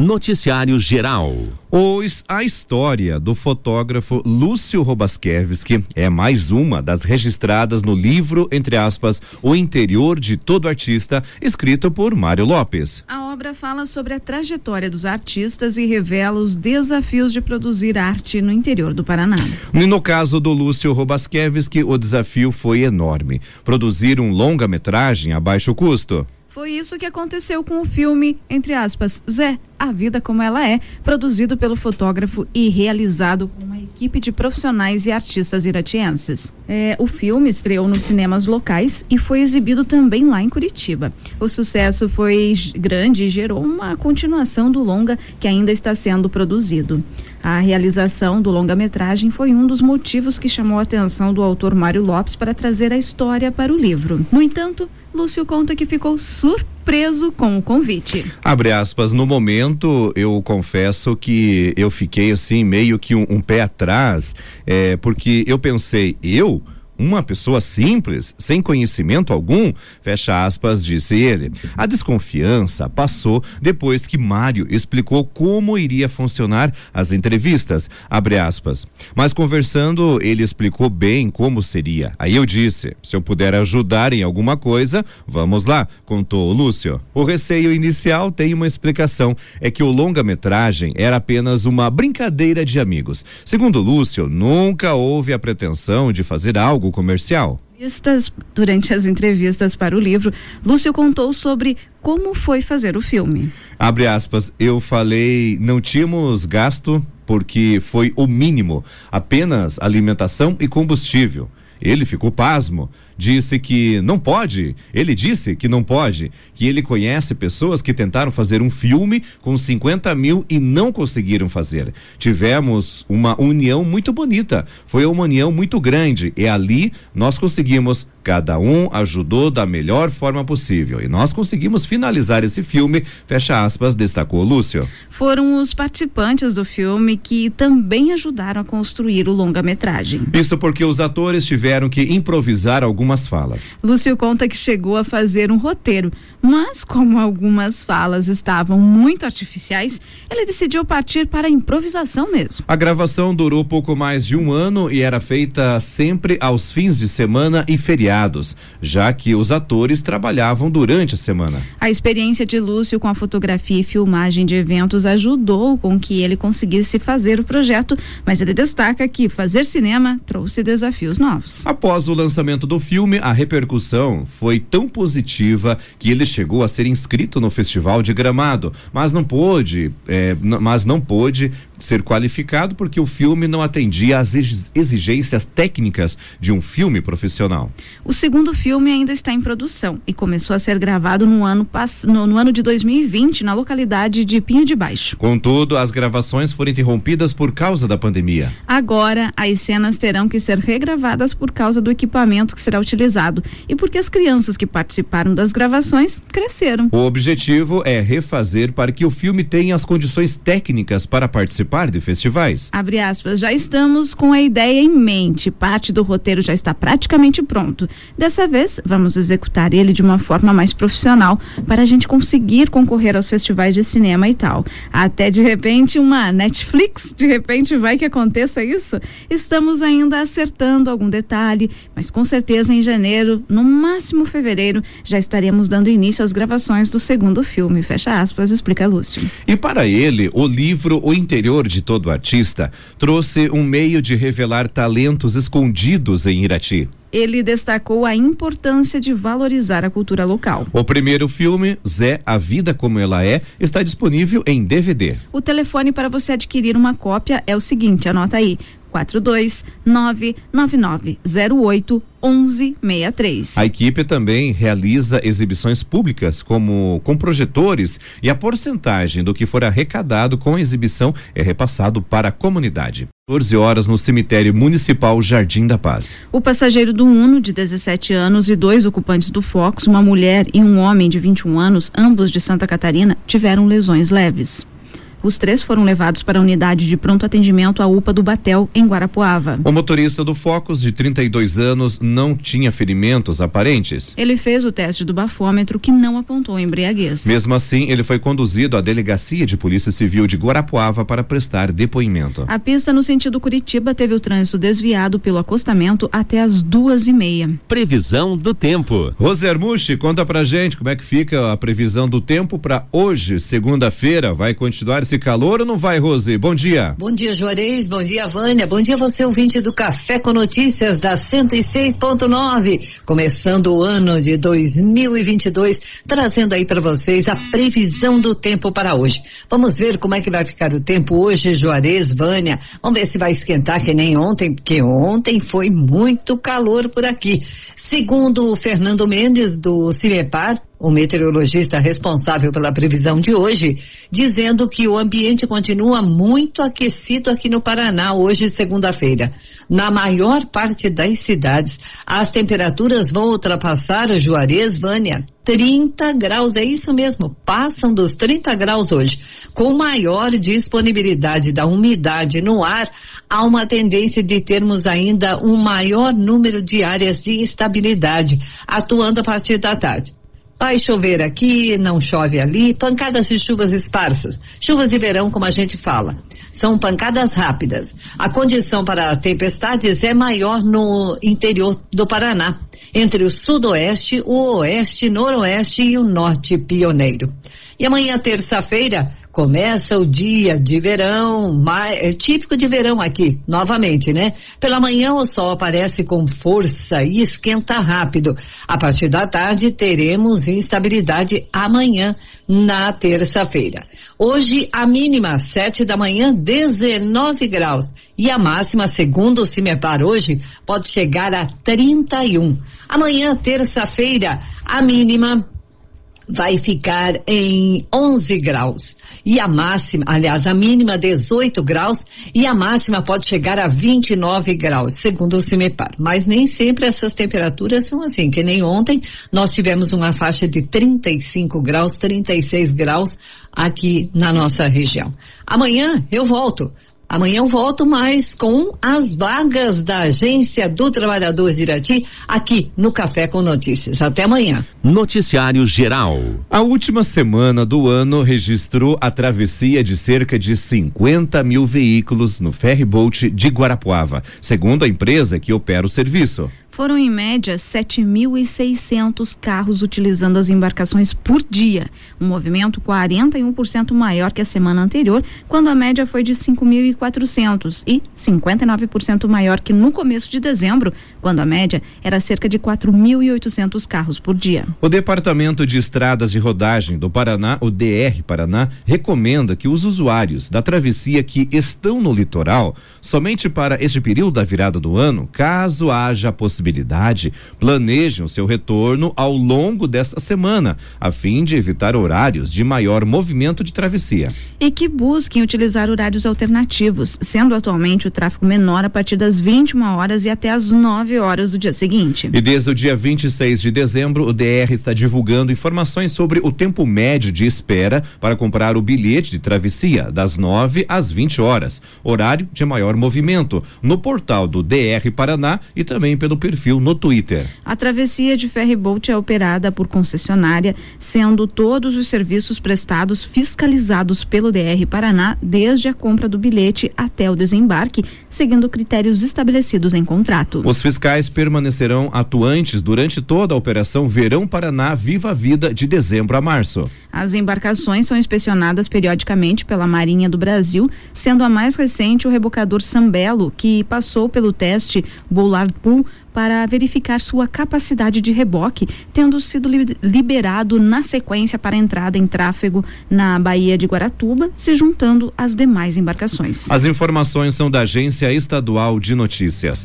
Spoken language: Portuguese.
Noticiário Geral. Os, a história do fotógrafo Lúcio Robaskevski é mais uma das registradas no livro, entre aspas, O Interior de Todo Artista, escrito por Mário Lopes. A obra fala sobre a trajetória dos artistas e revela os desafios de produzir arte no interior do Paraná. No caso do Lúcio Robaskevski, o desafio foi enorme: produzir um longa-metragem a baixo custo. Foi isso que aconteceu com o filme, entre aspas, Zé, a Vida Como Ela É, produzido pelo fotógrafo e realizado com uma equipe de profissionais e artistas iratienses. É, o filme estreou nos cinemas locais e foi exibido também lá em Curitiba. O sucesso foi grande e gerou uma continuação do longa que ainda está sendo produzido. A realização do longa-metragem foi um dos motivos que chamou a atenção do autor Mário Lopes para trazer a história para o livro. No entanto, Lúcio conta que ficou surpreso com o convite. Abre aspas, no momento eu confesso que eu fiquei assim meio que um, um pé atrás, é, porque eu pensei, eu uma pessoa simples, sem conhecimento algum, fecha aspas, disse ele. A desconfiança passou depois que Mário explicou como iria funcionar as entrevistas, abre aspas. Mas conversando, ele explicou bem como seria. Aí eu disse: se eu puder ajudar em alguma coisa, vamos lá, contou o Lúcio. O receio inicial tem uma explicação: é que o longa-metragem era apenas uma brincadeira de amigos. Segundo Lúcio, nunca houve a pretensão de fazer algo comercial. Durante as entrevistas para o livro, Lúcio contou sobre como foi fazer o filme. Abre aspas, eu falei, não tínhamos gasto porque foi o mínimo, apenas alimentação e combustível. Ele ficou pasmo disse que não pode. Ele disse que não pode, que ele conhece pessoas que tentaram fazer um filme com 50 mil e não conseguiram fazer. Tivemos uma união muito bonita, foi uma união muito grande e ali nós conseguimos Cada um ajudou da melhor forma possível e nós conseguimos finalizar esse filme, fecha aspas, destacou Lúcio. Foram os participantes do filme que também ajudaram a construir o longa-metragem. Isso porque os atores tiveram que improvisar algumas falas. Lúcio conta que chegou a fazer um roteiro, mas como algumas falas estavam muito artificiais, ele decidiu partir para a improvisação mesmo. A gravação durou pouco mais de um ano e era feita sempre aos fins de semana e feriados já que os atores trabalhavam durante a semana. A experiência de Lúcio com a fotografia e filmagem de eventos ajudou com que ele conseguisse fazer o projeto, mas ele destaca que fazer cinema trouxe desafios novos. Após o lançamento do filme, a repercussão foi tão positiva que ele chegou a ser inscrito no Festival de Gramado, mas não pôde, é, mas não pôde ser qualificado porque o filme não atendia às exigências técnicas de um filme profissional. O segundo filme ainda está em produção e começou a ser gravado no ano, no, no ano de 2020 na localidade de Pinho de Baixo. Contudo, as gravações foram interrompidas por causa da pandemia. Agora, as cenas terão que ser regravadas por causa do equipamento que será utilizado e porque as crianças que participaram das gravações cresceram. O objetivo é refazer para que o filme tenha as condições técnicas para participar participar de festivais. Abre aspas, já estamos com a ideia em mente, parte do roteiro já está praticamente pronto. Dessa vez, vamos executar ele de uma forma mais profissional para a gente conseguir concorrer aos festivais de cinema e tal. Até de repente uma Netflix, de repente vai que aconteça isso. Estamos ainda acertando algum detalhe, mas com certeza em janeiro, no máximo fevereiro, já estaremos dando início às gravações do segundo filme. Fecha aspas, explica Lúcio. E para ele, o livro O Interior de todo artista, trouxe um meio de revelar talentos escondidos em Irati. Ele destacou a importância de valorizar a cultura local. O primeiro filme, Zé, A Vida Como Ela É, está disponível em DVD. O telefone para você adquirir uma cópia é o seguinte, anota aí, 42 99908 1163. A equipe também realiza exibições públicas como com projetores e a porcentagem do que for arrecadado com a exibição é repassado para a comunidade. 14 horas no cemitério municipal Jardim da Paz. O passageiro do Uno de 17 anos e dois ocupantes do Fox, uma mulher e um homem de 21 anos, ambos de Santa Catarina, tiveram lesões leves. Os três foram levados para a unidade de pronto atendimento à UPA do Batel, em Guarapuava. O motorista do Focus, de 32 anos, não tinha ferimentos aparentes. Ele fez o teste do bafômetro que não apontou embriaguez. Mesmo assim, ele foi conduzido à delegacia de Polícia Civil de Guarapuava para prestar depoimento. A pista no sentido Curitiba teve o trânsito desviado pelo acostamento até as duas e meia. Previsão do tempo. Rosermushi, conta pra gente como é que fica a previsão do tempo para hoje, segunda-feira. Vai continuar esse calor ou não vai, Rose? Bom dia. Bom dia, Juarez. Bom dia, Vânia. Bom dia, você ouvinte do Café com Notícias da 106.9. Começando o ano de 2022, trazendo aí para vocês a previsão do tempo para hoje. Vamos ver como é que vai ficar o tempo hoje, Juarez, Vânia. Vamos ver se vai esquentar que nem ontem, porque ontem foi muito calor por aqui. Segundo o Fernando Mendes, do CIMEPAR, o meteorologista responsável pela previsão de hoje, dizendo que o ambiente continua muito aquecido aqui no Paraná hoje, segunda-feira. Na maior parte das cidades, as temperaturas vão ultrapassar Juarez, Vânia, 30 graus, é isso mesmo, passam dos 30 graus hoje. Com maior disponibilidade da umidade no ar, há uma tendência de termos ainda um maior número de áreas de estabilidade, atuando a partir da tarde. Vai chover aqui, não chove ali, pancadas de chuvas esparsas, chuvas de verão, como a gente fala. São pancadas rápidas. A condição para tempestades é maior no interior do Paraná, entre o sudoeste, o oeste, noroeste e o norte pioneiro. E amanhã, terça-feira, Começa o dia de verão, mais, é típico de verão aqui, novamente, né? Pela manhã o sol aparece com força e esquenta rápido. A partir da tarde teremos instabilidade amanhã, na terça-feira. Hoje a mínima sete da manhã 19 graus e a máxima segundo o Cimepar hoje pode chegar a 31. Amanhã terça-feira a mínima vai ficar em 11 graus. E a máxima, aliás, a mínima 18 graus e a máxima pode chegar a 29 graus, segundo o CIMEPAR. Mas nem sempre essas temperaturas são assim, que nem ontem nós tivemos uma faixa de 35 graus, 36 graus aqui na nossa região. Amanhã eu volto Amanhã eu volto mais com as vagas da Agência do Trabalhador de Irati aqui no Café com Notícias. Até amanhã. Noticiário Geral. A última semana do ano registrou a travessia de cerca de 50 mil veículos no ferryboat de Guarapuava, segundo a empresa que opera o serviço. Foram em média 7.600 carros utilizando as embarcações por dia, um movimento 41% maior que a semana anterior, quando a média foi de 5.400 e 59% maior que no começo de dezembro, quando a média era cerca de 4.800 carros por dia. O Departamento de Estradas de Rodagem do Paraná, o DR Paraná, recomenda que os usuários da travessia que estão no litoral, somente para este período da virada do ano, caso haja possibilidade o seu retorno ao longo desta semana, a fim de evitar horários de maior movimento de travessia. E que busquem utilizar horários alternativos, sendo atualmente o tráfego menor a partir das 21 horas e até as 9 horas do dia seguinte. E desde o dia 26 de dezembro, o DR está divulgando informações sobre o tempo médio de espera para comprar o bilhete de travessia, das 9 às 20 horas, horário de maior movimento, no portal do DR Paraná e também pelo perfil no Twitter. A travessia de ferryboat é operada por concessionária, sendo todos os serviços prestados fiscalizados pelo DR Paraná desde a compra do bilhete até o desembarque, seguindo critérios estabelecidos em contrato. Os fiscais permanecerão atuantes durante toda a operação Verão Paraná Viva a Vida de dezembro a março. As embarcações são inspecionadas periodicamente pela Marinha do Brasil, sendo a mais recente o rebocador Sambelo, que passou pelo teste Bollard Pool para verificar sua capacidade de reboque, tendo sido liberado na sequência para entrada em tráfego na Baía de Guaratuba, se juntando às demais embarcações. As informações são da Agência Estadual de Notícias.